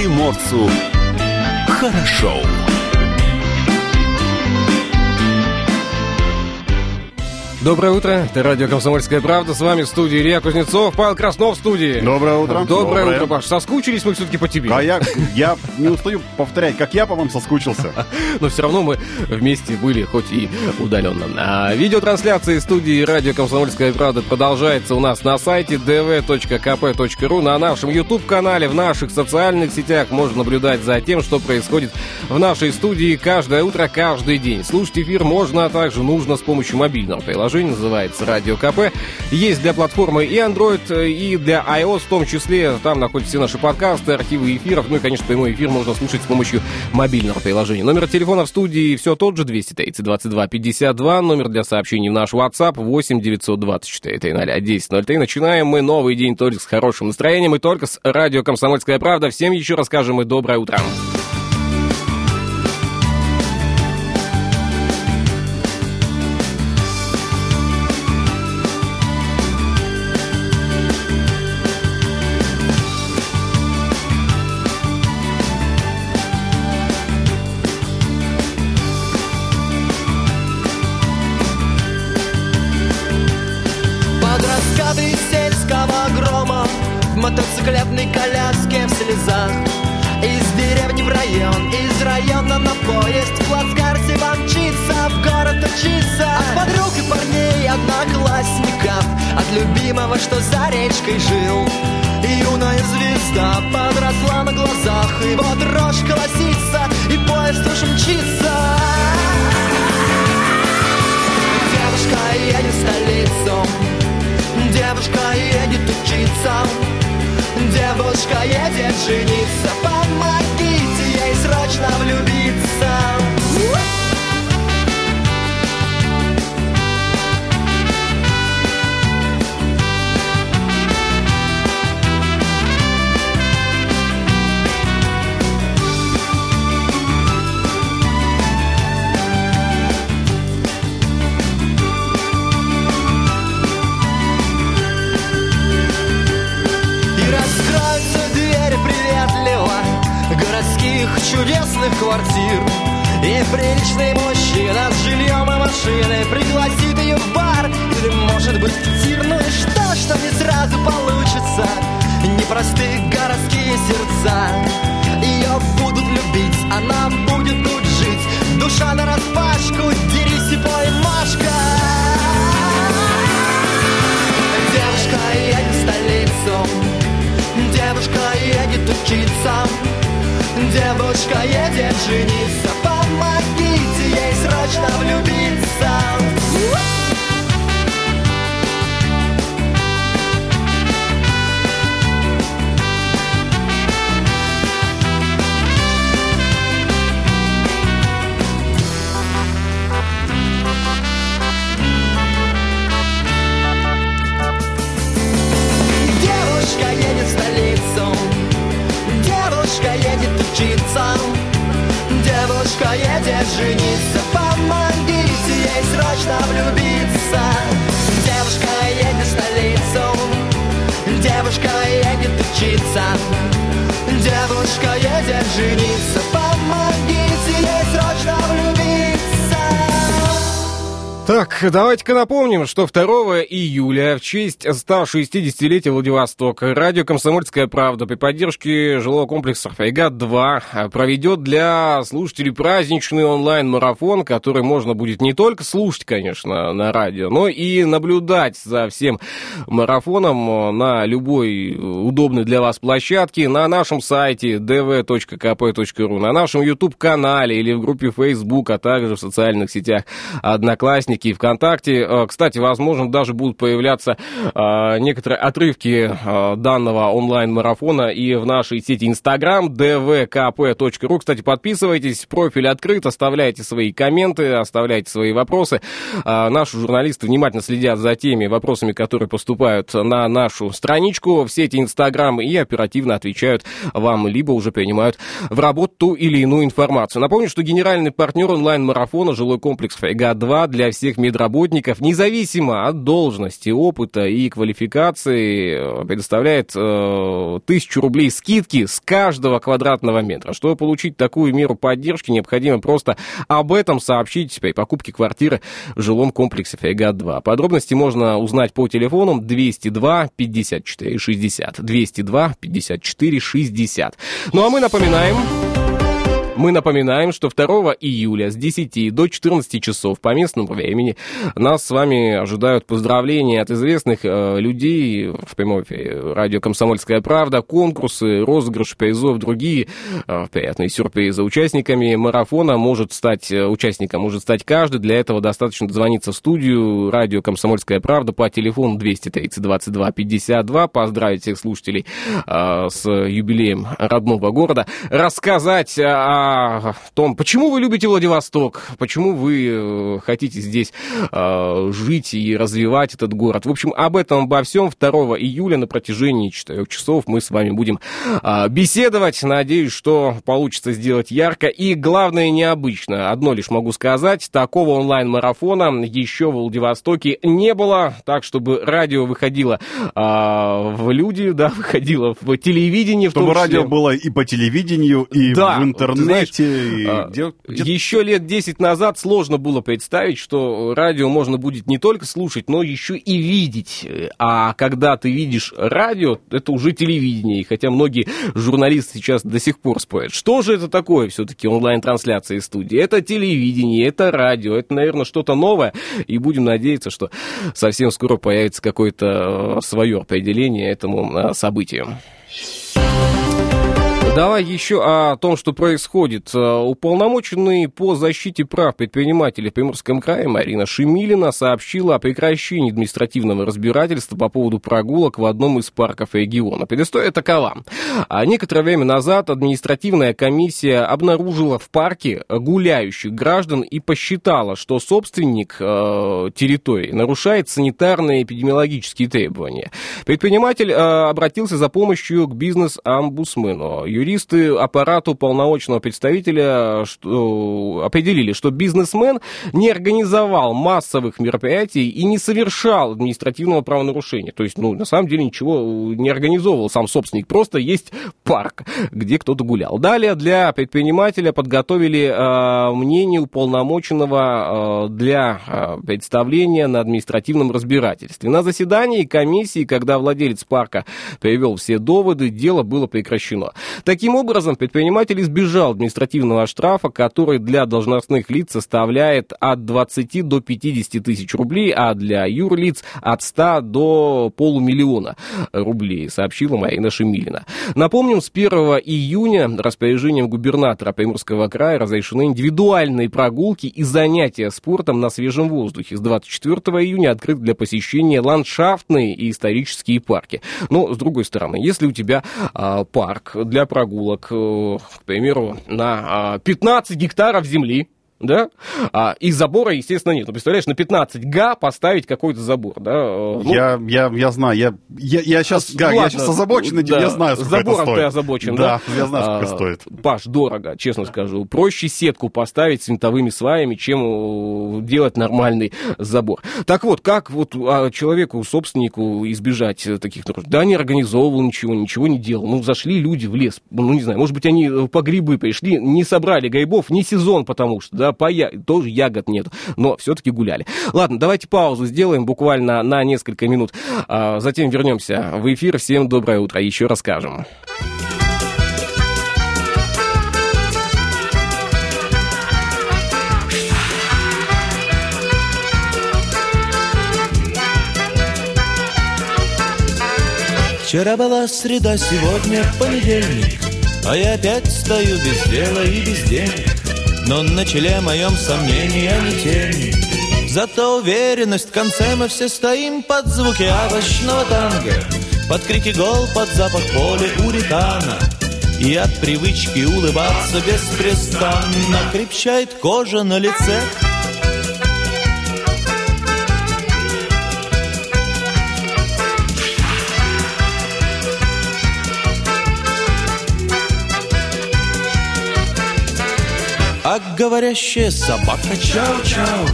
приморцу хорошо. Доброе утро, это радио «Комсомольская правда». С вами в студии Илья Кузнецов, Павел Краснов в студии. Доброе утро. Доброе, Доброе. утро, Паш. Соскучились мы все-таки по тебе. А я, я не устаю повторять, как я по вам соскучился. Но все равно мы вместе были, хоть и удаленно. А видеотрансляция из студии радио «Комсомольская правда» продолжается у нас на сайте dv.kp.ru, на нашем YouTube-канале, в наших социальных сетях. Можно наблюдать за тем, что происходит в нашей студии каждое утро, каждый день. Слушать эфир можно, а также нужно с помощью мобильного приложения приложение, называется Радио КП. Есть для платформы и Android, и для iOS в том числе. Там находятся все наши подкасты, архивы эфиров. Ну и, конечно, прямой эфир можно слушать с помощью мобильного приложения. Номер телефона в студии все тот же, 230 22 52. Номер для сообщений в наш WhatsApp 8 924 300 1003. Начинаем мы новый день только с хорошим настроением и только с радио «Комсомольская правда». Всем еще расскажем и доброе утро. мотоциклетной коляске в слезах. Из деревни в район, из района на поезд. В плацкарте помчится, в город учиться От подруг и парней, одноклассников. От любимого, что за речкой жил. Юная звезда подросла на глазах. И вот рожь колосится, и поезд уж мчится. Девушка едет в столицу. Девушка едет учиться Девушка едет жениться. Помогите ей срочно влюбиться городских чудесных квартир. И приличный мужчина с жильем и машиной Пригласит ее в бар. Или, может быть, в тир Ну и что, что не сразу получится? Непростые городские сердца. Ее будут любить, она будет тут жить. Душа на распашку, дерись и пой, Машка Девушка едет в столицу. Девушка едет учиться Девушка едет жениться. Помогите ей срочно влюбиться Девушка едет жениться Помогите ей срочно влюбиться. Девушка едет в столицу Девушка едет учиться. Девушка едет жениться Помогите Так, давайте-ка напомним, что 2 июля в честь 160-летия Владивостока радио «Комсомольская правда» при поддержке жилого комплекса «Фрегат-2» проведет для слушателей праздничный онлайн-марафон, который можно будет не только слушать, конечно, на радио, но и наблюдать за всем марафоном на любой удобной для вас площадке на нашем сайте dv.kp.ru, на нашем YouTube-канале или в группе Facebook, а также в социальных сетях «Одноклассники» и ВКонтакте. Э, Кстати, возможно, даже будут появляться э, некоторые отрывки э, данного онлайн-марафона и в нашей сети Instagram dvkp.ru. Кстати, подписывайтесь, профиль открыт, оставляйте свои комменты, оставляйте свои вопросы. Наши журналисты внимательно следят за теми вопросами, которые поступают на нашу страничку в сети Instagram и оперативно отвечают вам, либо уже принимают в работу ту или иную информацию. Напомню, что генеральный партнер онлайн-марафона жилой комплекс «Фрегат-2» для всех медработников, независимо от должности, опыта и квалификации, э, предоставляет э, тысячу рублей скидки с каждого квадратного метра. Чтобы получить такую меру поддержки, необходимо просто об этом сообщить при покупке квартиры в жилом комплексе «Фрегат-2». Подробности можно узнать по телефону 202 54 60. 202 54 60. Ну а мы напоминаем... Мы напоминаем, что 2 июля с 10 до 14 часов по местному времени нас с вами ожидают поздравления от известных э, людей в прямом эфире радио «Комсомольская правда», конкурсы, розыгрыш призов, другие э, приятные сюрпризы. Участниками марафона может стать, э, участником может стать каждый. Для этого достаточно дозвониться в студию радио «Комсомольская правда» по телефону 230 22 52, поздравить всех слушателей э, с юбилеем родного города, рассказать о о том, почему вы любите Владивосток, почему вы э, хотите здесь э, жить и развивать этот город. В общем, об этом, обо всем 2 июля на протяжении 4 часов мы с вами будем э, беседовать. Надеюсь, что получится сделать ярко и, главное, необычно. Одно лишь могу сказать, такого онлайн-марафона еще в Владивостоке не было, так, чтобы радио выходило э, в люди, да, выходило в телевидение. Чтобы радио было и по телевидению, и да, в интернете знаете, а, где, где... еще лет 10 назад сложно было представить, что радио можно будет не только слушать, но еще и видеть. А когда ты видишь радио, это уже телевидение. И хотя многие журналисты сейчас до сих пор спорят, что же это такое все-таки онлайн-трансляция из студии? Это телевидение, это радио, это, наверное, что-то новое. И будем надеяться, что совсем скоро появится какое-то э, свое определение этому э, событию. Давай еще о том, что происходит. Э, уполномоченный по защите прав предпринимателей в Приморском крае Марина Шемилина сообщила о прекращении административного разбирательства по поводу прогулок в одном из парков региона. Предыстория такова. А некоторое время назад административная комиссия обнаружила в парке гуляющих граждан и посчитала, что собственник э, территории нарушает санитарные эпидемиологические требования. Предприниматель э, обратился за помощью к бизнес-омбудсмену юристы аппарату полномочного представителя что, определили, что бизнесмен не организовал массовых мероприятий и не совершал административного правонарушения. То есть, ну, на самом деле ничего не организовывал сам собственник, просто есть парк, где кто-то гулял. Далее для предпринимателя подготовили э, мнение уполномоченного э, для э, представления на административном разбирательстве. На заседании комиссии, когда владелец парка привел все доводы, дело было прекращено. Таким образом, предприниматель избежал административного штрафа, который для должностных лиц составляет от 20 до 50 тысяч рублей, а для юрлиц от 100 до полумиллиона рублей, сообщила Марина Шемилина. Напомним, с 1 июня распоряжением губернатора Приморского края разрешены индивидуальные прогулки и занятия спортом на свежем воздухе. С 24 июня открыт для посещения ландшафтные и исторические парки. Но, с другой стороны, если у тебя а, парк для прогулки, прогулок, э, к примеру, на 15 а, гектаров земли, да, а, и забора, естественно, нет. Ну, представляешь, на 15 га поставить какой-то забор, да. Э, ну, я, я, я знаю, я, я, я сейчас, га, я сейчас озабочен этим, да, я знаю, сколько забором это стоит. ты озабочен, да? Да, я знаю, сколько а, стоит. Паш, дорого, честно скажу. Проще сетку поставить с винтовыми сваями, чем э, делать нормальный забор. Так вот, как вот а, человеку, собственнику избежать таких нарушений? Да, не организовывал ничего, ничего не делал. Ну, зашли люди в лес, ну, не знаю, может быть, они по грибы пришли, не собрали грибов, не сезон, потому что, да, по я... тоже ягод нет, но все-таки гуляли. Ладно, давайте паузу сделаем буквально на несколько минут, а затем вернемся в эфир. Всем доброе утро, еще расскажем. Вчера была среда, сегодня понедельник А я опять стою без дела и без денег но на челе моем сомнения не тени. Зато уверенность в конце мы все стоим под звуки овощного танго. Под крики гол, под запах поля уритана И от привычки улыбаться беспрестанно Крепчает кожа на лице А говорящая собака чау-чау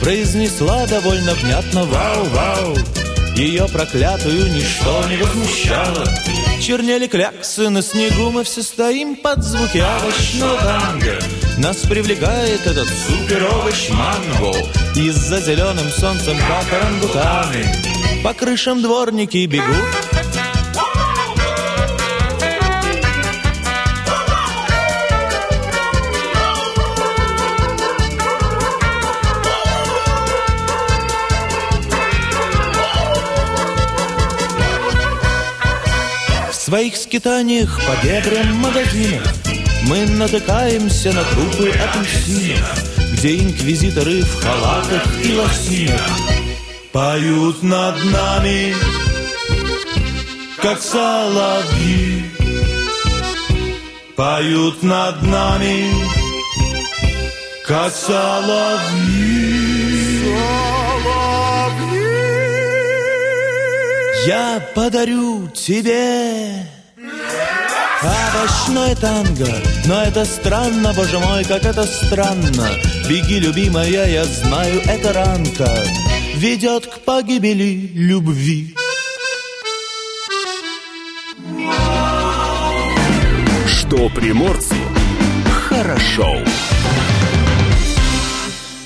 Произнесла довольно внятно «Вау-вау» Ее проклятую ничто не возмущало. Чернели кляксы на снегу Мы все стоим под звуки овощного танго. Нас привлекает этот супер-овощ манго. Из-за зеленым солнцем, как орангутаны По крышам дворники бегут своих скитаниях по дебрям магазинов. Мы натыкаемся на трупы апельсинов Где инквизиторы в халатах и лосинах Поют над нами, как соловьи. Поют над нами, как соловьи Я подарю тебе Овощное танго. Но это странно, боже мой, как это странно. Беги, любимая, я знаю, это ранка Ведет к погибели любви. Что приморцу хорошо.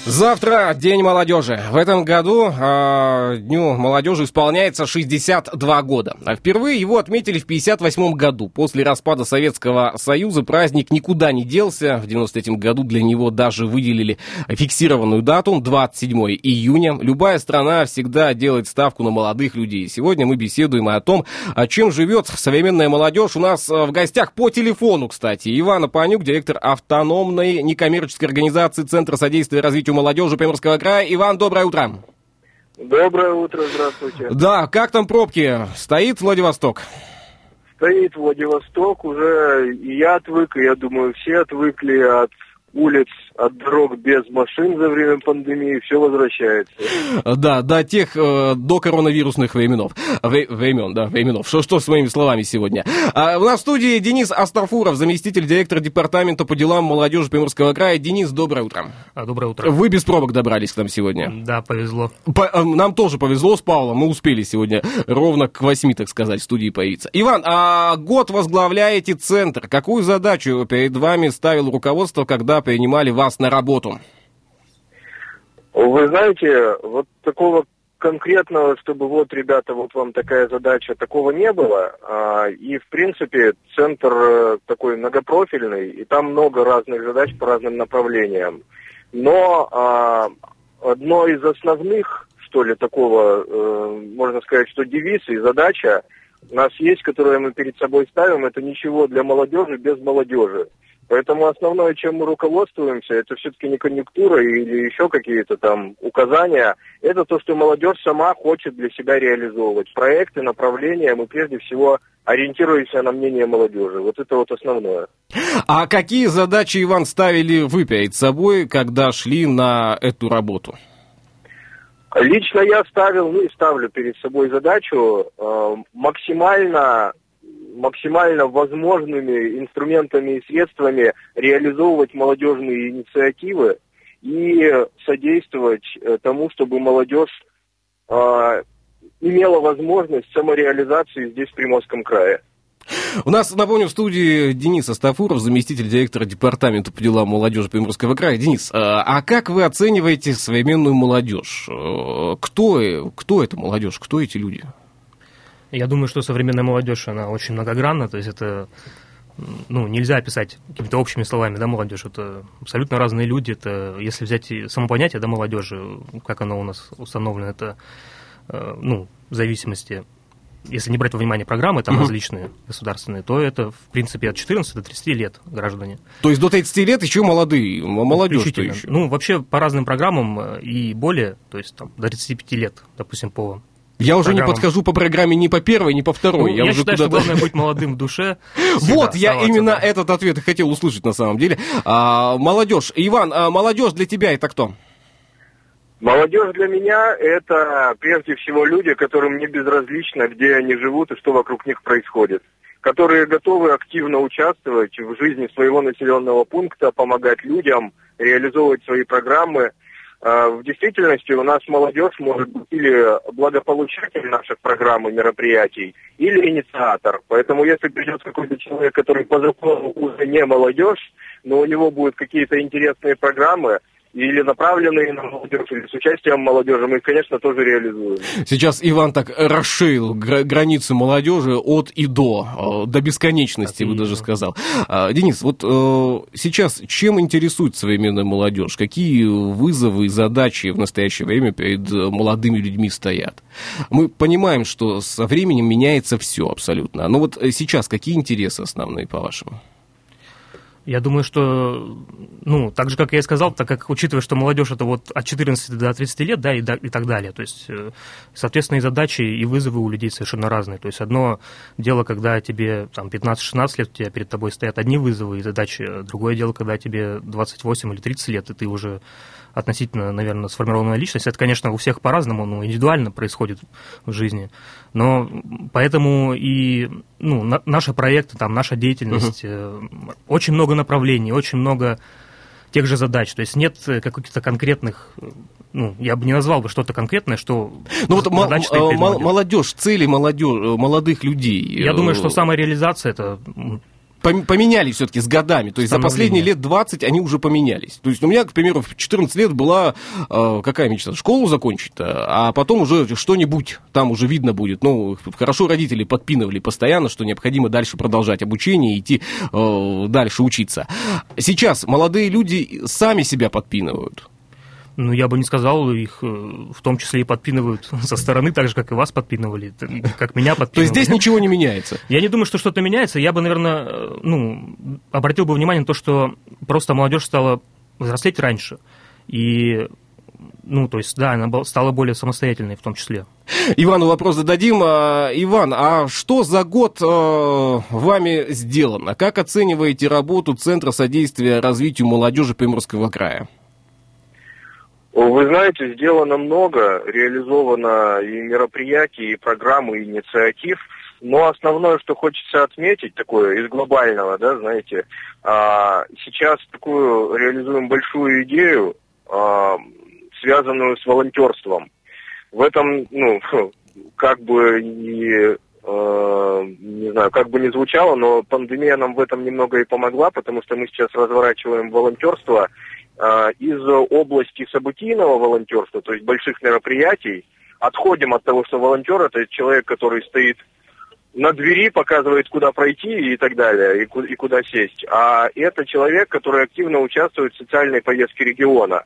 Завтра День молодежи. В этом году э, Дню молодежи исполняется 62 года. А впервые его отметили в 58 году. После распада Советского Союза праздник никуда не делся. В 93 году для него даже выделили фиксированную дату 27 июня. Любая страна всегда делает ставку на молодых людей. Сегодня мы беседуем о том, о чем живет современная молодежь. У нас в гостях по телефону, кстати, Ивана Панюк, директор автономной некоммерческой организации Центра содействия развитию молодежи Приморского края. Иван, доброе утро. Доброе утро, здравствуйте. Да, как там пробки? Стоит Владивосток? Стоит Владивосток, уже и я отвык, и я думаю, все отвыкли от улиц, от дорог без машин за время пандемии, все возвращается. Да, до тех, э, до коронавирусных временов. Вре, времен, да, временов. Что, что с моими словами сегодня? А, у нас в студии Денис Астафуров, заместитель директора департамента по делам молодежи Приморского края. Денис, доброе утро. А, доброе утро. Вы без пробок добрались к нам сегодня. Да, повезло. По, э, нам тоже повезло с Павлом, мы успели сегодня ровно к восьми, так сказать, в студии появиться. Иван, а год возглавляете центр. Какую задачу перед вами ставил руководство, когда принимали вас на работу? Вы знаете, вот такого конкретного, чтобы вот, ребята, вот вам такая задача, такого не было. А, и, в принципе, центр э, такой многопрофильный, и там много разных задач по разным направлениям. Но а, одно из основных, что ли, такого, э, можно сказать, что девиз и задача нас есть, которую мы перед собой ставим, это ничего для молодежи без молодежи. Поэтому основное, чем мы руководствуемся, это все-таки не конъюнктура или еще какие-то там указания. Это то, что молодежь сама хочет для себя реализовывать. Проекты, направления, мы прежде всего ориентируемся на мнение молодежи. Вот это вот основное. А какие задачи, Иван, ставили вы перед собой, когда шли на эту работу? Лично я ставил, ну и ставлю перед собой задачу э, максимально максимально возможными инструментами и средствами реализовывать молодежные инициативы и содействовать э, тому, чтобы молодежь э, имела возможность самореализации здесь, в Приморском крае. У нас, напомню, в студии Денис Астафуров, заместитель директора департамента по делам молодежи Приморского края. Денис, а, а как вы оцениваете современную молодежь? Э, кто, кто это молодежь? Кто эти люди? Я думаю, что современная молодежь, она очень многогранна, то есть это ну, нельзя описать какими-то общими словами, да, молодежь. Это абсолютно разные люди. Это, если взять само понятие, да, молодежи, как оно у нас установлено, это, э, ну, в зависимости, если не брать во внимание программы там угу. различные государственные, то это, в принципе, от 14 до 30 лет граждане. То есть до 30 лет еще молодые, молодежь еще? Ну, вообще, по разным программам э, и более, то есть там до 35 лет, допустим, по я уже не подхожу по программе ни по первой, ни по второй. Ну, я я уже считаю, что главное быть молодым в душе. Вот, я именно этот ответ и хотел услышать на самом деле. А, молодежь. Иван, а молодежь для тебя это кто? Молодежь для меня это прежде всего люди, которым не безразлично, где они живут и что вокруг них происходит которые готовы активно участвовать в жизни своего населенного пункта, помогать людям, реализовывать свои программы. А, в действительности у нас молодежь может быть или благополучатель наших программ и мероприятий, или инициатор. Поэтому если придет какой-то человек, который по закону уже не молодежь, но у него будут какие-то интересные программы, или направленные на молодежь, или с участием молодежи, мы, конечно, тоже реализуем. Сейчас Иван так расширил границы молодежи от и до, э, до бесконечности, бы даже сказал. А, Денис, вот э, сейчас чем интересует современная молодежь? Какие вызовы и задачи в настоящее время перед молодыми людьми стоят? Мы понимаем, что со временем меняется все абсолютно. Но вот сейчас какие интересы основные, по-вашему? Я думаю, что, ну, так же, как я и сказал, так как, учитывая, что молодежь это вот от 14 до 30 лет, да, и, и так далее, то есть, э, соответственно, и задачи, и вызовы у людей совершенно разные. То есть, одно дело, когда тебе там 15-16 лет, у тебя перед тобой стоят одни вызовы и задачи, другое дело, когда тебе 28 или 30 лет, и ты уже относительно, наверное, сформированная личность. Это, конечно, у всех по-разному, ну, индивидуально происходит в жизни. Но поэтому и ну, на, наши проекты, там, наша деятельность, uh-huh. очень много направлений, очень много тех же задач. То есть нет каких-то конкретных, ну, я бы не назвал бы что-то конкретное, что... Ну вот молодежь, цели молодежь, молодых людей. Я думаю, что самореализация это поменялись все-таки с годами. То есть за последние лет 20 они уже поменялись. То есть у меня, к примеру, в 14 лет была э, какая мечта? Школу закончить, а потом уже что-нибудь там уже видно будет. Ну, хорошо родители подпинывали постоянно, что необходимо дальше продолжать обучение и идти э, дальше учиться. Сейчас молодые люди сами себя подпинывают. Ну, я бы не сказал, их э, в том числе и подпинывают со стороны, так же, как и вас подпинывали, как меня подпинывали. То есть здесь ничего не меняется? Я не думаю, что что-то меняется. Я бы, наверное, э, ну, обратил бы внимание на то, что просто молодежь стала взрослеть раньше. И ну, то есть, да, она стала более самостоятельной в том числе. Ивану вопрос зададим. А, Иван, а что за год э, вами сделано? Как оцениваете работу Центра содействия развитию молодежи Приморского края? Вы знаете, сделано много, реализовано и мероприятий, и программ, и инициатив. Но основное, что хочется отметить, такое из глобального, да, знаете, а, сейчас такую реализуем большую идею, а, связанную с волонтерством. В этом, ну, как бы не, а, не знаю, как бы не звучало, но пандемия нам в этом немного и помогла, потому что мы сейчас разворачиваем волонтерство из области событийного волонтерства, то есть больших мероприятий, отходим от того, что волонтер это человек, который стоит на двери, показывает, куда пройти и так далее, и, куда сесть. А это человек, который активно участвует в социальной повестке региона.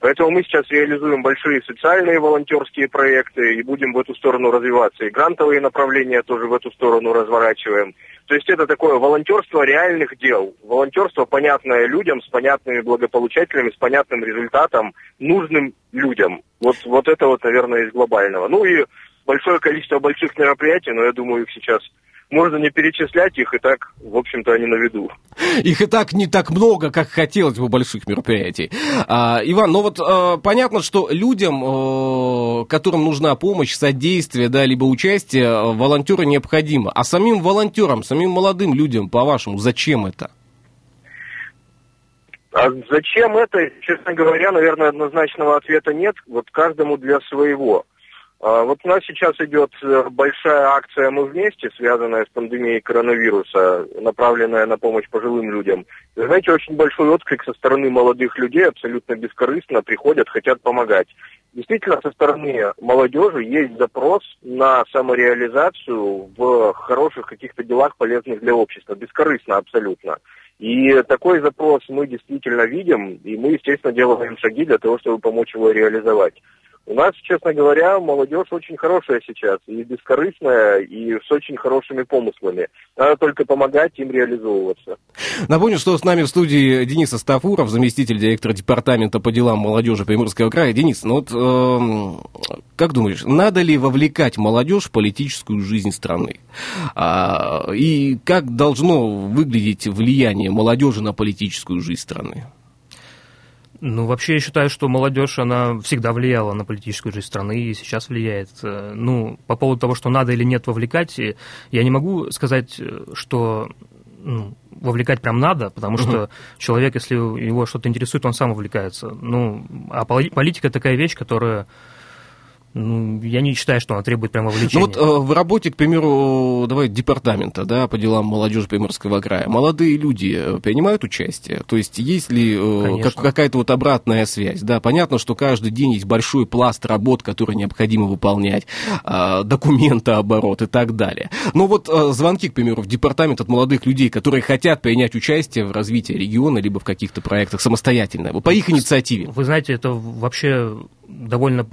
Поэтому мы сейчас реализуем большие социальные волонтерские проекты и будем в эту сторону развиваться. И грантовые направления тоже в эту сторону разворачиваем. То есть это такое волонтерство реальных дел. Волонтерство, понятное людям, с понятными благополучателями, с понятным результатом, нужным людям. Вот, вот это вот, наверное, из глобального. Ну и большое количество больших мероприятий, но я думаю, их сейчас можно не перечислять, их и так, в общем-то, они на виду. Их и так не так много, как хотелось бы больших мероприятий. А, Иван, ну вот а, понятно, что людям, а, которым нужна помощь, содействие, да, либо участие, а, волонтеры необходимо. А самим волонтерам, самим молодым людям, по-вашему, зачем это? А зачем это, честно говоря, наверное, однозначного ответа нет. Вот каждому для своего. А, вот у нас сейчас идет э, большая акция «Мы вместе», связанная с пандемией коронавируса, направленная на помощь пожилым людям. Вы знаете, очень большой отклик со стороны молодых людей, абсолютно бескорыстно приходят, хотят помогать. Действительно, со стороны молодежи есть запрос на самореализацию в хороших каких-то делах, полезных для общества, бескорыстно абсолютно. И такой запрос мы действительно видим, и мы, естественно, делаем шаги для того, чтобы помочь его реализовать. У нас, честно говоря, молодежь очень хорошая сейчас, и бескорыстная, и с очень хорошими помыслами. Надо только помогать им реализовываться. Напомню, что с нами в студии Денис Астафуров, заместитель директора департамента по делам молодежи Приморского края. Денис, ну вот э, как думаешь, надо ли вовлекать молодежь в политическую жизнь страны? А, и как должно выглядеть влияние молодежи на политическую жизнь страны? Ну, вообще, я считаю, что молодежь, она всегда влияла на политическую жизнь страны и сейчас влияет. Э, ну, по поводу того, что надо или нет вовлекать, я не могу сказать, э, что ну, вовлекать прям надо, потому угу. что человек, если его что-то интересует, он сам вовлекается. Ну, а политика такая вещь, которая ну, я не считаю, что она требует прямо вовлечения. Ну вот э, в работе, к примеру, давай, департамента, да, по делам молодежи Приморского края, молодые люди э, принимают участие? То есть есть ли э, как, какая-то вот обратная связь? Да, понятно, что каждый день есть большой пласт работ, которые необходимо выполнять, э, документооборот и так далее. Но вот э, звонки, к примеру, в департамент от молодых людей, которые хотят принять участие в развитии региона, либо в каких-то проектах самостоятельно, по их инициативе. Вы знаете, это вообще довольно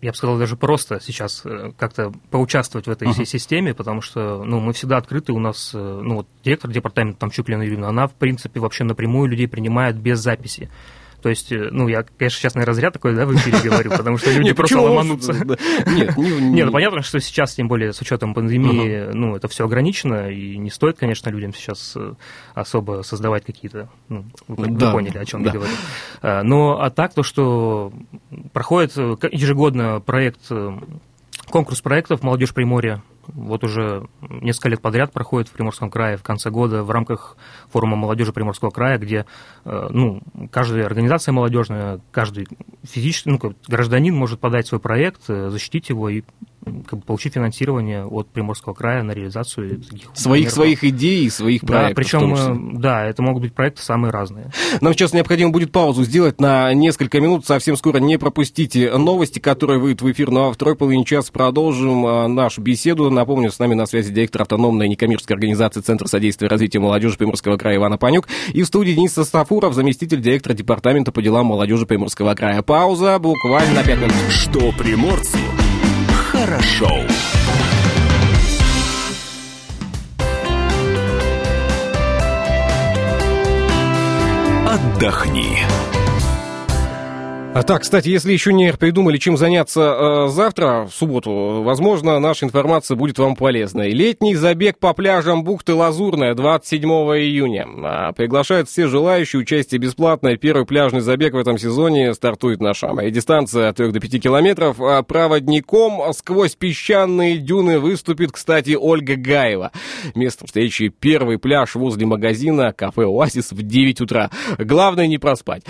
я бы сказал, даже просто сейчас э, как-то поучаствовать в этой uh-huh. всей системе, потому что ну, мы всегда открыты, у нас э, ну, вот, директор департамента там Чуклина Юрьевна, она, в принципе, вообще напрямую людей принимает без записи. То есть, э, ну, я, конечно, сейчас, наверное, зря такой, да, в эфире говорю, потому что люди просто ломанутся. Нет, нет, ну, понятно, что сейчас, тем более, с учетом пандемии, ну, это все ограничено, и не стоит, конечно, людям сейчас э, особо создавать какие-то, ну, вы поняли, о чем я говорю. А, но, а так, то, что проходит э, ежегодно проект конкурс проектов «Молодежь Приморья», вот уже несколько лет подряд проходит в Приморском крае в конце года в рамках форума молодежи Приморского края, где э, ну, каждая организация молодежная, каждый физический ну, гражданин может подать свой проект, э, защитить его и как бы, получить финансирование от Приморского края на реализацию таких своих своих идей и своих проектов. Да, причем, э, да, это могут быть проекты самые разные. Нам сейчас необходимо будет паузу сделать на несколько минут. Совсем скоро не пропустите новости, которые выйдут в эфир. Ну а в второй половине часа продолжим а, нашу беседу. Напомню, с нами на связи директор автономной некоммерческой организации Центра содействия развития молодежи Приморского края Ивана Панюк и в студии Денис Састафуров, заместитель директора департамента по делам молодежи Приморского края. Пауза буквально на 5 минут. Что приморцу хорошо. Отдохни. А так, кстати, если еще не придумали, чем заняться э, завтра, в субботу, возможно, наша информация будет вам полезной. Летний забег по пляжам бухты Лазурная 27 июня. А, приглашают все желающие, участие бесплатное. Первый пляжный забег в этом сезоне стартует на Шамаре. Дистанция от 3 до 5 километров. А проводником сквозь песчаные дюны выступит, кстати, Ольга Гаева. Место встречи первый пляж возле магазина кафе «Оазис» в 9 утра. Главное не проспать.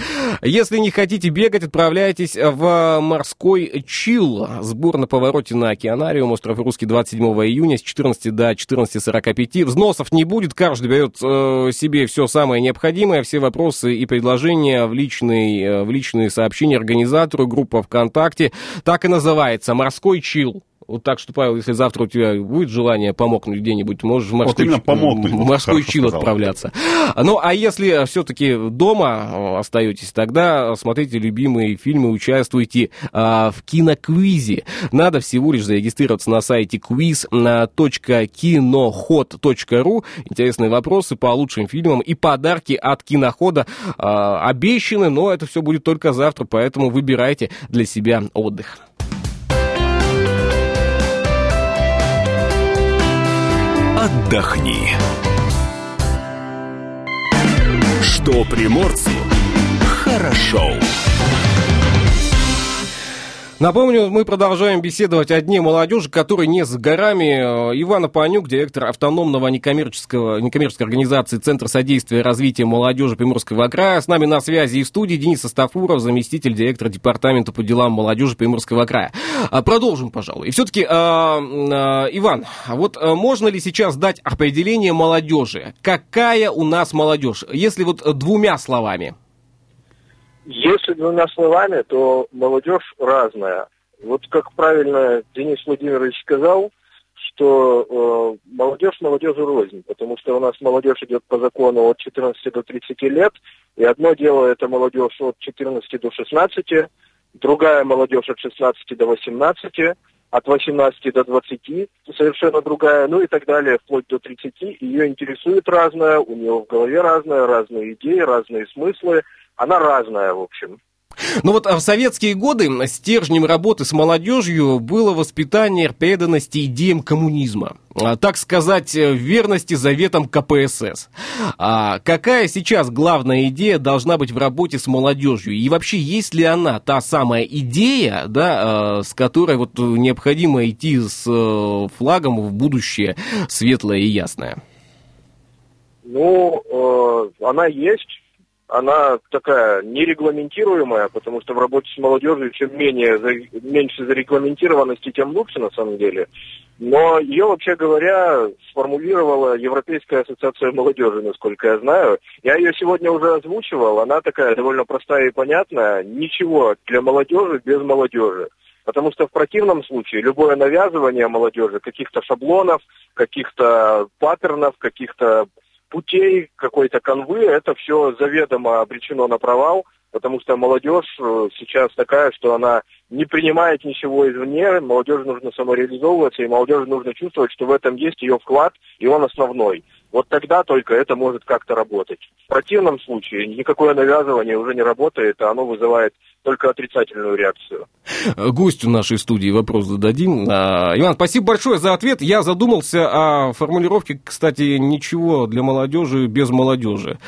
Если не хотите бегать, отправляйтесь в морской чил. Сбор на повороте на океанариум, остров Русский, 27 июня с 14 до 14.45. Взносов не будет, каждый берет э, себе все самое необходимое, все вопросы и предложения в, личный, э, в личные сообщения организатору, группа ВКонтакте. Так и называется, морской чил. Вот так что, Павел, если завтра у тебя будет желание помокнуть где-нибудь, можешь в морской, вот помокнуть, морской чил отправляться. Ну, а если все-таки дома э, остаетесь, тогда смотрите любимые фильмы, участвуйте а, в киноквизе. Надо всего лишь зарегистрироваться на сайте quiz.kinohод.ru. Интересные вопросы по лучшим фильмам и подарки от кинохода а, обещаны, но это все будет только завтра, поэтому выбирайте для себя отдых. Отдохни. Что приморцу хорошо. Напомню, мы продолжаем беседовать о Дне молодежи, который не с горами. Ивана Панюк, директор автономного некоммерческого, некоммерческой организации Центр содействия развития молодежи Приморского края. С нами на связи и в студии Денис Астафуров, заместитель директора департамента по делам молодежи Приморского края. А, продолжим, пожалуй. И все-таки, а, а, Иван, вот можно ли сейчас дать определение молодежи? Какая у нас молодежь? Если вот двумя словами. Если двумя словами, то молодежь разная. Вот как правильно Денис Владимирович сказал, что э, молодежь молодежи рознь, потому что у нас молодежь идет по закону от 14 до 30 лет, и одно дело это молодежь от 14 до 16, другая молодежь от 16 до 18, от 18 до 20 совершенно другая, ну и так далее, вплоть до 30. Ее интересует разное, у нее в голове разное, разные идеи, разные смыслы, она разная, в общем. Ну вот а в советские годы стержнем работы с молодежью было воспитание преданности идеям коммунизма. А, так сказать, верности заветам КПСС. А какая сейчас главная идея должна быть в работе с молодежью? И вообще, есть ли она та самая идея, да, а, с которой вот необходимо идти с э, флагом в будущее светлое и ясное? Ну, э, она есть, она такая нерегламентируемая, потому что в работе с молодежью чем менее, меньше зарегламентированности, тем лучше на самом деле. Но ее, вообще говоря, сформулировала Европейская ассоциация молодежи, насколько я знаю. Я ее сегодня уже озвучивал, она такая довольно простая и понятная. Ничего для молодежи без молодежи. Потому что в противном случае любое навязывание молодежи каких-то шаблонов, каких-то паттернов, каких-то путей, какой-то конвы, это все заведомо обречено на провал, потому что молодежь э, сейчас такая, что она не принимает ничего извне, молодежи нужно самореализовываться, и молодежи нужно чувствовать, что в этом есть ее вклад, и он основной. Вот тогда только это может как-то работать. В противном случае никакое навязывание уже не работает, а оно вызывает только отрицательную реакцию. Гостю нашей студии вопрос зададим. А, Иван, спасибо большое за ответ. Я задумался о формулировке, кстати, ничего для молодежи без молодежи.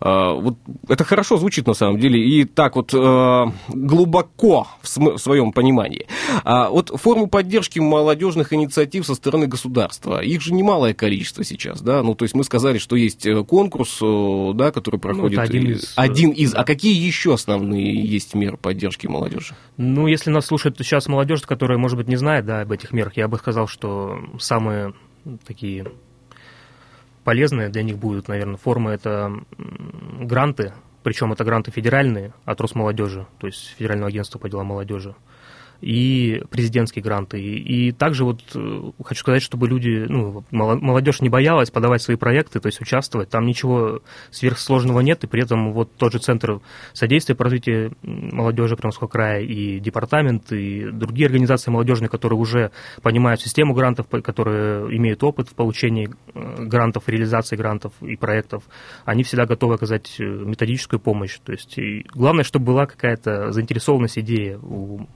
А, вот это хорошо звучит на самом деле и так вот а, глубоко в своем понимании. Вот форму поддержки молодежных инициатив со стороны государства, их же немалое количество сейчас, да, ну то есть мы сказали, что есть э, конкурс, э, да, который ну, проходит. Ну, один из... Один из. А какие еще основные есть меры поддержки молодежи? Ну, если нас слушает сейчас молодежь, которая, может быть, не знает да, об этих мерах, я бы сказал, что самые такие полезные для них будут, наверное, формы это гранты, причем это гранты федеральные от Росмолодежи, то есть Федерального агентства по делам молодежи и президентские гранты. И, и также вот э, хочу сказать, чтобы люди, ну, молодежь не боялась подавать свои проекты, то есть участвовать. Там ничего сверхсложного нет, и при этом вот тот же Центр содействия по развитию молодежи Приморского края и департамент, и другие организации молодежные, которые уже понимают систему грантов, которые имеют опыт в получении э, грантов, реализации грантов и проектов, они всегда готовы оказать э, методическую помощь. То есть главное, чтобы была какая-то заинтересованность идеи у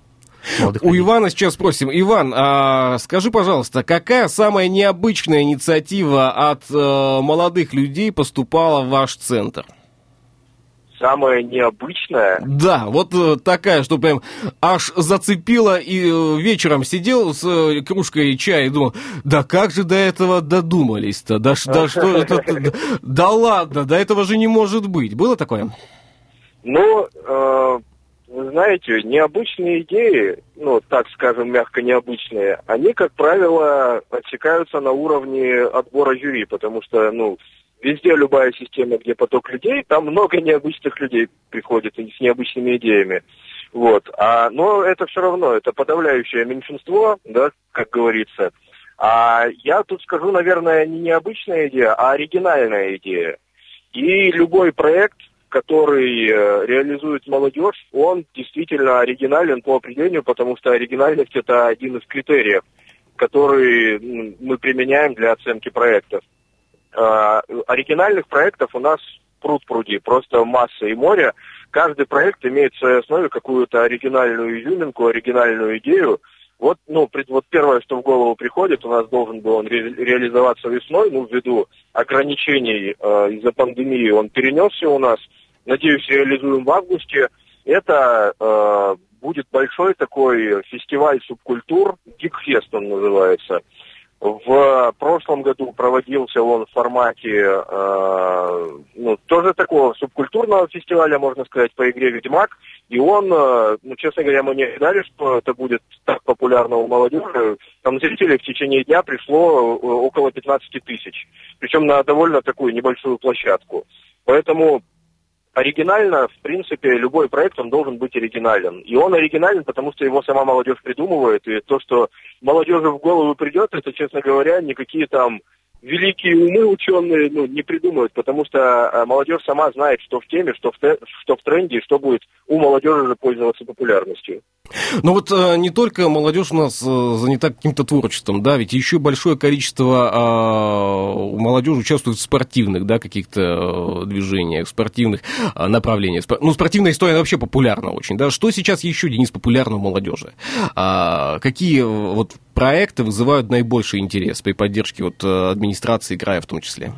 у Ивана сейчас спросим. Иван, а, скажи, пожалуйста, какая самая необычная инициатива от а, молодых людей поступала в ваш центр? Самая необычная? Да, вот э, такая, что прям аж зацепила и э, вечером сидел с э, кружкой чая и думал, да как же до этого додумались-то? Да, да что это? Да ладно, до этого же не может быть. Было такое? Ну, э, знаете, необычные идеи, ну, так скажем, мягко необычные, они, как правило, отсекаются на уровне отбора жюри, потому что, ну, везде любая система, где поток людей, там много необычных людей приходит с необычными идеями. Вот. А, но это все равно, это подавляющее меньшинство, да, как говорится. А я тут скажу, наверное, не необычная идея, а оригинальная идея. И любой проект, который э, реализует молодежь, он действительно оригинален по определению, потому что оригинальность это один из критериев, который мы применяем для оценки проектов. А, оригинальных проектов у нас пруд пруди, просто масса и море. Каждый проект имеет в своей основе какую-то оригинальную изюминку, оригинальную идею. Вот, ну, вот первое, что в голову приходит, у нас должен был он ре- реализоваться весной, ну, ввиду ограничений э, из-за пандемии он перенесся у нас – надеюсь, реализуем в августе. Это э, будет большой такой фестиваль субкультур, Гикфест он называется. В прошлом году проводился он в формате, э, ну, тоже такого субкультурного фестиваля, можно сказать, по игре «Ведьмак». И он, э, ну, честно говоря, мы не ожидали, что это будет так популярно у молодежи. Там зрителей в течение дня пришло э, около 15 тысяч. Причем на довольно такую небольшую площадку. Поэтому оригинально, в принципе, любой проект, он должен быть оригинален. И он оригинален, потому что его сама молодежь придумывает, и то, что молодежи в голову придет, это, честно говоря, никакие там великие умы ученые ну, не придумают, потому что а, молодежь сама знает, что в теме, что в, что в тренде, что будет у молодежи же пользоваться популярностью. Но вот э, не только молодежь у нас э, занята каким-то творчеством, да, ведь еще большое количество э, молодежи участвует в спортивных, да, каких-то э, движениях, спортивных э, направлениях. Ну, спортивная история вообще популярна очень, да. Что сейчас еще, Денис, популярно у молодежи? А, какие вот проекты вызывают наибольший интерес при поддержке вот администрации края в том числе?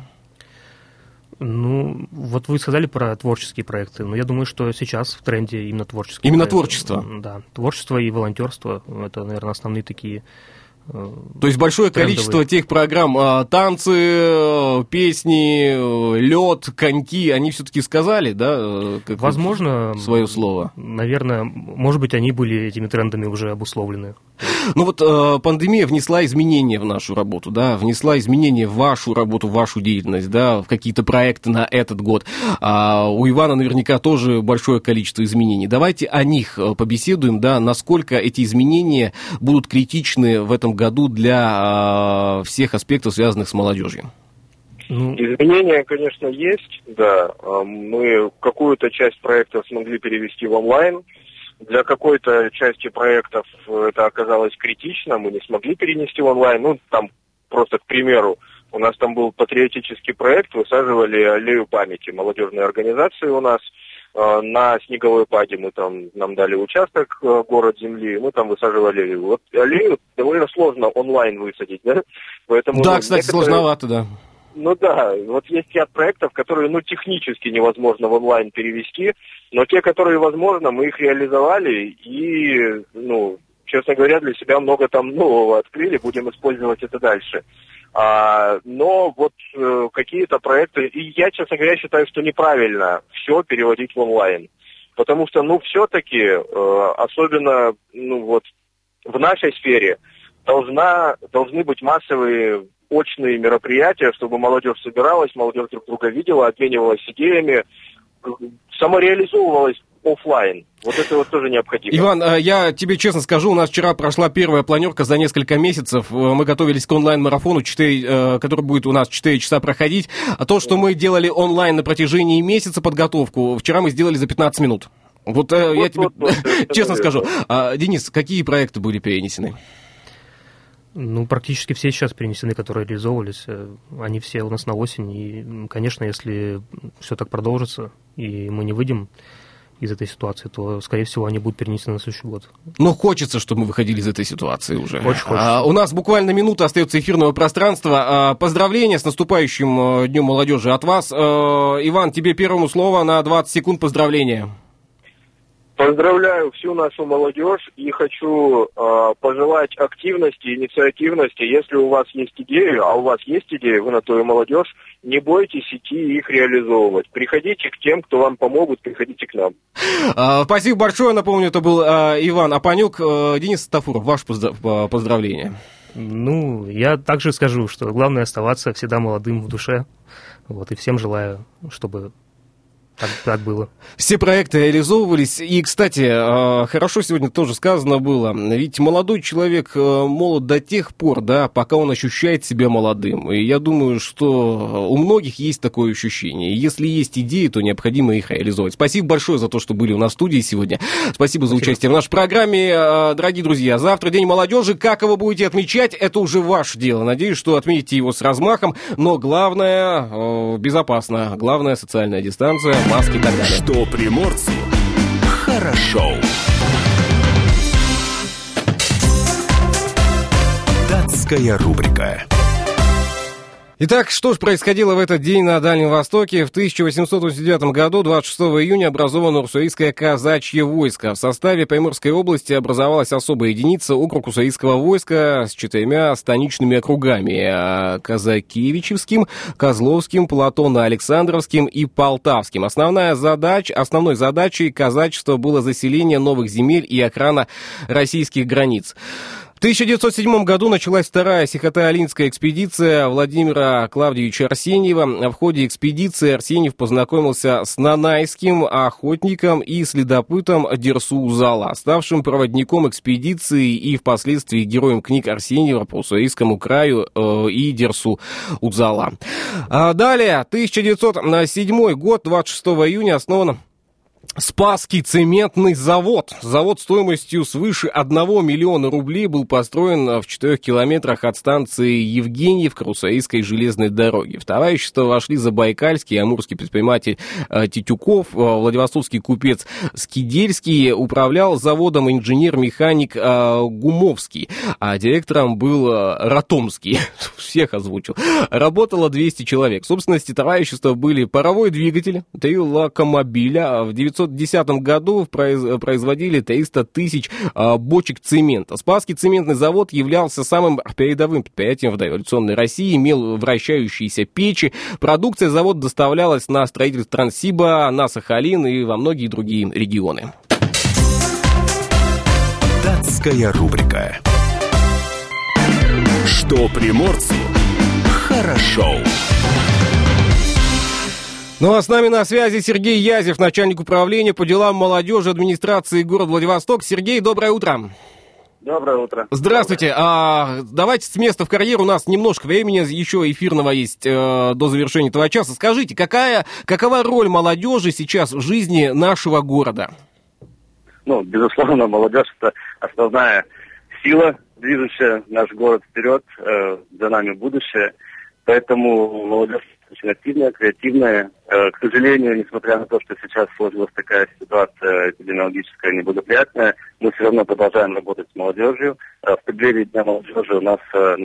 Ну, вот вы сказали про творческие проекты, но я думаю, что сейчас в тренде именно творческие Именно проекты. творчество? Да, творчество и волонтерство – это, наверное, основные такие То есть большое трендовые. количество тех программ, а, танцы, э, песни, э, лед, коньки, они все-таки сказали, да? Э, как Возможно. Свое слово. Наверное, может быть, они были этими трендами уже обусловлены. Ну вот пандемия внесла изменения в нашу работу, да, внесла изменения в вашу работу, в вашу деятельность, да, в какие-то проекты на этот год. А у Ивана наверняка тоже большое количество изменений. Давайте о них побеседуем, да, насколько эти изменения будут критичны в этом году для э, всех аспектов, связанных с молодежью? Ну... Изменения, конечно, есть, да. А, мы какую-то часть проектов смогли перевести в онлайн. Для какой-то части проектов это оказалось критично, мы не смогли перенести в онлайн. Ну, там, просто к примеру, у нас там был патриотический проект, высаживали аллею памяти молодежной организации у нас – на снеговой паде мы там, нам дали участок, э, город земли, мы там высаживали аллею. Вот аллею довольно сложно онлайн высадить, да? Поэтому, да, кстати, некоторые... сложновато, да. Ну да, вот есть ряд проектов, которые, ну, технически невозможно в онлайн перевести, но те, которые возможно, мы их реализовали и, ну, честно говоря, для себя много там нового открыли, будем использовать это дальше. А, но вот э, какие-то проекты, и я, честно говоря, считаю, что неправильно все переводить в онлайн. Потому что, ну, все-таки, э, особенно, ну, вот, в нашей сфере, должна, должны быть массовые очные мероприятия, чтобы молодежь собиралась, молодежь друг друга видела, обменивалась идеями, самореализовывалась офлайн. Вот это вот тоже необходимо. Иван, э, я тебе честно скажу, у нас вчера прошла первая планерка за несколько месяцев. Э, мы готовились к онлайн-марафону, 4, э, который будет у нас 4 часа проходить. А то, что мы делали онлайн на протяжении месяца подготовку, вчера мы сделали за 15 минут. Вот, вот я тебе вот, вот, честно скажу. А, Денис, какие проекты были перенесены? Ну, практически все сейчас перенесены, которые реализовывались. Они все у нас на осень. И, конечно, если все так продолжится, и мы не выйдем из этой ситуации, то, скорее всего, они будут перенесены на следующий год. Но хочется, чтобы мы выходили из этой ситуации уже. Очень хочется. А, у нас буквально минута остается эфирного пространства. А, поздравления с наступающим э, Днем молодежи от вас. А, Иван, тебе первому слово на 20 секунд поздравления. Поздравляю всю нашу молодежь и хочу э, пожелать активности, инициативности. Если у вас есть идеи, а у вас есть идеи, вы на то и молодежь, не бойтесь идти их реализовывать. Приходите к тем, кто вам помогут, приходите к нам. А, спасибо большое. Напомню, это был а, Иван Апанюк. А, Денис Тафуров, ваше поздравление. Ну, я также скажу, что главное оставаться всегда молодым в душе. Вот, и всем желаю, чтобы так, так было. Все проекты реализовывались. И, кстати, а, хорошо сегодня тоже сказано было. Ведь молодой человек э, молод до тех пор, да, пока он ощущает себя молодым. И я думаю, что у многих есть такое ощущение. если есть идеи, то необходимо их реализовать. Спасибо большое за то, что были у нас в студии сегодня. Спасибо за участие в нашей программе. А, дорогие друзья, завтра День молодежи. Как его будете отмечать, это уже ваше дело. Надеюсь, что отметите его с размахом. Но главное, э, безопасно. Главное, социальная дистанция маски и так далее. Что приморцу хорошо. Датская рубрика. Итак, что же происходило в этот день на Дальнем Востоке? В 1889 году, 26 июня, образовано Уссурийское казачье войско. В составе Приморской области образовалась особая единица округ Уссурийского войска с четырьмя станичными округами. Казакевичевским, Козловским, Платоно-Александровским и Полтавским. Основная задача, основной задачей казачества было заселение новых земель и охрана российских границ. В 1907 году началась вторая Сихотэ-Алинская экспедиция Владимира Клавдевича Арсеньева. В ходе экспедиции Арсеньев познакомился с нанайским охотником и следопытом Дерсу Узала, ставшим проводником экспедиции и впоследствии героем книг Арсеньева по Уссурийскому краю э, и Дерсу Узала. А далее, 1907 год, 26 июня, основан Спасский цементный завод. Завод стоимостью свыше 1 миллиона рублей был построен в 4 километрах от станции Евгеньев Карусаийской железной дороги. В товарищество вошли Забайкальский, амурский предприниматель э, Титюков, э, Владивостокский купец Скидельский, управлял заводом инженер-механик Гумовский, а директором был Ратомский. Всех озвучил. Работало 200 человек. В собственности товарищества были паровой двигатель, три локомобиля. В 900 1910 году производили 300 тысяч а, бочек цемента. Спасский цементный завод являлся самым передовым предприятием в дореволюционной России, имел вращающиеся печи. Продукция завода доставлялась на строительство Транссиба, на Сахалин и во многие другие регионы. Датская рубрика. Что приморцу хорошо. Ну а с нами на связи Сергей Язев, начальник управления по делам молодежи администрации города Владивосток. Сергей, доброе утро. Доброе утро. Здравствуйте. А, давайте с места в карьер. У нас немножко времени еще эфирного есть э, до завершения этого часа. Скажите, какая, какова роль молодежи сейчас в жизни нашего города? Ну, безусловно, молодежь это основная сила, движущая наш город вперед, э, за нами будущее. Поэтому молодежь очень активная, креативная. Э, к сожалению, несмотря на то, что сейчас сложилась такая ситуация эпидемиологическая неблагоприятная, мы все равно продолжаем работать с молодежью. Э, в преддверии Дня молодежи у нас э,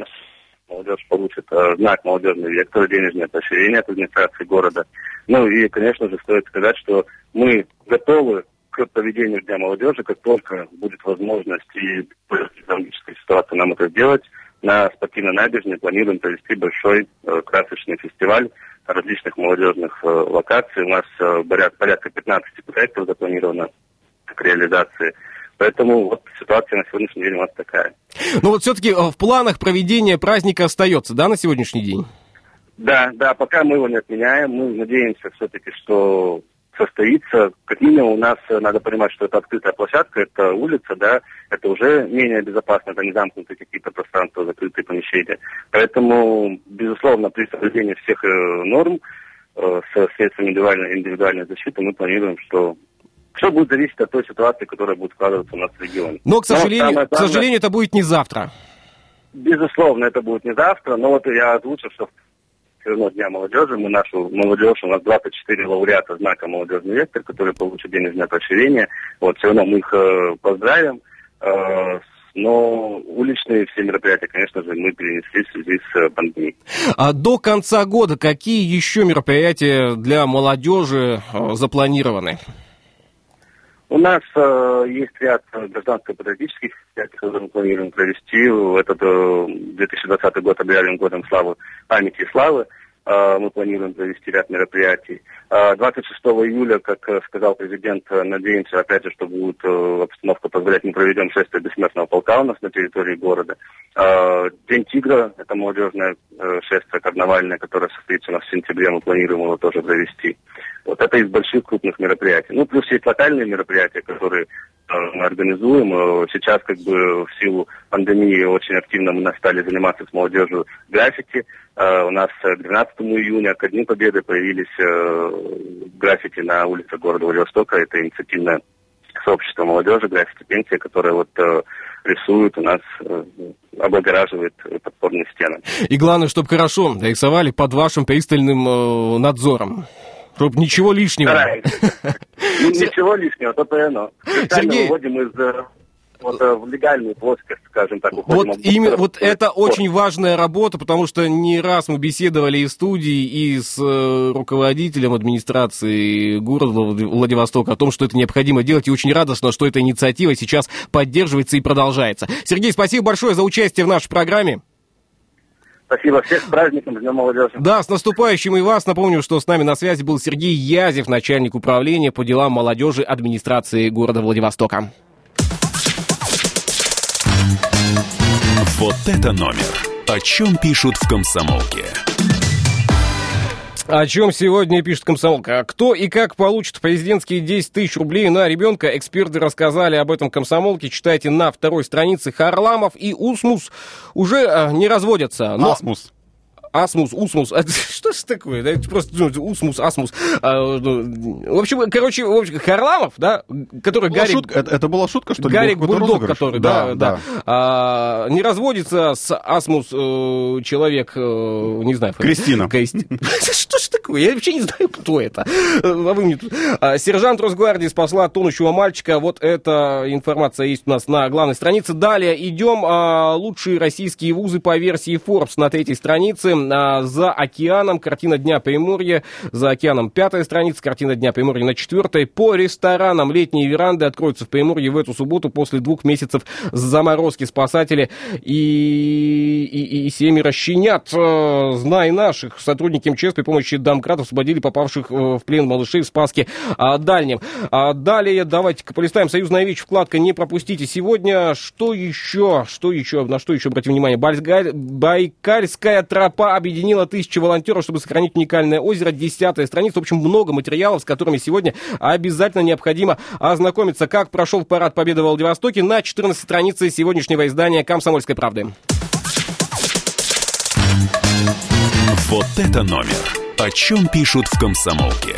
молодежь получит знак молодежный вектор, денежное поощрение от администрации города. Ну и, конечно же, стоит сказать, что мы готовы к проведению Дня молодежи, как только будет возможность и экономическая ситуация нам это сделать на спортивной набережной планируем провести большой э, красочный фестиваль различных молодежных э, локаций. У нас э, порядка, порядка 15 проектов запланировано к реализации. Поэтому вот ситуация на сегодняшний день у нас такая. Ну вот все-таки э, в планах проведения праздника остается, да, на сегодняшний день? Да, да, пока мы его не отменяем. Мы надеемся все-таки, что состоится. Как минимум у нас э, надо понимать, что это открытая площадка, это улица, да, это уже менее безопасно, это не замкнутые какие-то пространства, закрытые помещения. Поэтому, безусловно, при соблюдении всех э, норм э, с средствами индивидуальной, индивидуальной защиты мы планируем, что все будет зависеть от той ситуации, которая будет складываться у нас в регионе. Но, к сожалению, но, к сожалению, это будет не завтра. Безусловно, это будет не завтра, но вот я озвучил, что все равно Дня молодежи. Мы нашу молодежь, у нас 24 лауреата знака «Молодежный вектор», которые получат денежное поощрение. Вот, все равно мы их э, поздравим. Э, но уличные все мероприятия, конечно же, мы перенесли в связи с э, пандемией. А до конца года какие еще мероприятия для молодежи э, запланированы? У нас э, есть ряд гражданско-патриотических мероприятий, которые мы планируем провести. Этот э, 2020 год объявлен годом славы, памяти и славы. Э, мы планируем провести ряд мероприятий. 26 э, июля, как э, сказал президент, надеемся, опять же, что будет обстановка позволять, мы проведем шествие бессмертного полка у нас на территории города. День тигра, это молодежное шествие карнавальное, которое состоится у нас в сентябре, мы планируем его тоже провести. Вот это из больших крупных мероприятий. Ну, плюс есть локальные мероприятия, которые э, мы организуем. Э, сейчас, как бы, в силу пандемии очень активно мы стали заниматься с молодежью граффити. Э, у нас к 12 июня, ко Дню Победы, появились граффити на улице города Владивостока. Это инициативное сообщество молодежи, граффити пенсия, которое вот рисует у нас, облагораживает подпорные стены. И главное, чтобы хорошо рисовали под вашим пристальным надзором. Чтобы ничего лишнего. Ничего лишнего, то-то и оно. Сергей, выводим из э, вот э, в легальную плоскость, скажем так. Вот, именно, вот это очень важная работа, потому что не раз мы беседовали и в студии, и с э, руководителем администрации города Владивостока о том, что это необходимо делать, и очень радостно, что эта инициатива сейчас поддерживается и продолжается. Сергей, спасибо большое за участие в нашей программе. Спасибо. Всех с праздником, Днем молодежи. Да, с наступающим и вас. Напомню, что с нами на связи был Сергей Язев, начальник управления по делам молодежи администрации города Владивостока. Вот это номер. О чем пишут в комсомолке. О чем сегодня пишет комсомолка. Кто и как получит президентские 10 тысяч рублей на ребенка, эксперты рассказали об этом комсомолке. Читайте на второй странице. Харламов и Усмус уже э, не разводятся. Но... Асмус асмус, усмус. А что ж такое? Это просто ну, усмус, асмус. А, ну, в общем, короче, в общем, Харламов, да, который была Гарик... Шутка, это, это была шутка, что ли? Гарик Бульдог, который, да, да, да. А, не разводится с асмус э, человек, э, не знаю. Кристина. Что ж такое? Я вообще не знаю, кто это. А вы мне тут... А, сержант Росгвардии спасла тонущего мальчика. Вот эта информация есть у нас на главной странице. Далее идем. А, лучшие российские вузы по версии Forbes на третьей странице. А, за океаном. Картина Дня Приморья. За океаном пятая страница. Картина Дня Приморья на четвертой. По ресторанам летние веранды откроются в Приморье в эту субботу после двух месяцев заморозки. Спасатели и, и, и семьи расчинят. Э, знай наших. Сотрудники МЧС при помощи домкратов освободили попавших э, в плен малышей в Спаске Дальнем. А, далее давайте-ка полистаем. Союзная ВИЧ, вкладка «Не пропустите». Сегодня что еще? Что еще? На что еще обратим внимание? Байкальская тропа объединила тысячи волонтеров, чтобы сохранить уникальное озеро. Десятая страница. В общем, много материалов, с которыми сегодня обязательно необходимо ознакомиться. Как прошел парад Победы в Владивостоке на 14 странице сегодняшнего издания «Комсомольской правды». Вот это номер. О чем пишут в «Комсомолке».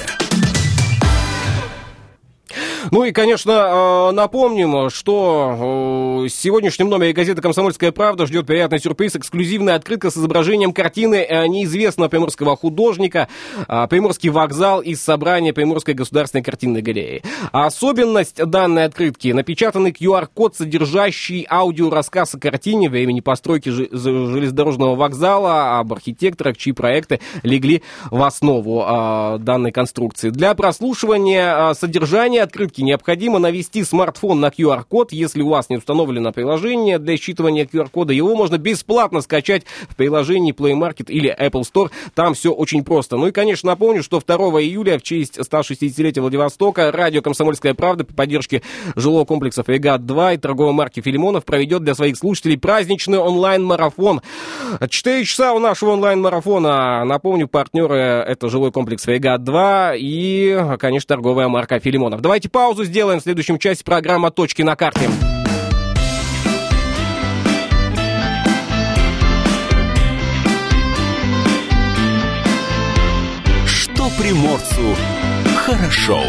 Ну и, конечно, э, напомним, что в э, сегодняшнем номере газеты «Комсомольская правда» ждет приятный сюрприз, эксклюзивная открытка с изображением картины э, неизвестного приморского художника «Приморский вокзал» из собрания Приморской государственной картинной галереи. Особенность данной открытки – напечатанный QR-код, содержащий аудиорассказ о картине времени постройки железнодорожного вокзала, об архитекторах, чьи проекты легли в основу данной конструкции. Для прослушивания содержания открытки покупки необходимо навести смартфон на QR-код. Если у вас не установлено приложение для считывания QR-кода, его можно бесплатно скачать в приложении Play Market или Apple Store. Там все очень просто. Ну и, конечно, напомню, что 2 июля в честь 160-летия Владивостока радио «Комсомольская правда» при поддержке жилого комплекса «Фрегат-2» и торговой марки «Филимонов» проведет для своих слушателей праздничный онлайн-марафон. Четыре часа у нашего онлайн-марафона. Напомню, партнеры — это жилой комплекс «Фрегат-2» и, конечно, торговая марка «Филимонов». Давайте по паузу сделаем. В следующем части программа «Точки на карте». Что приморцу хорошо.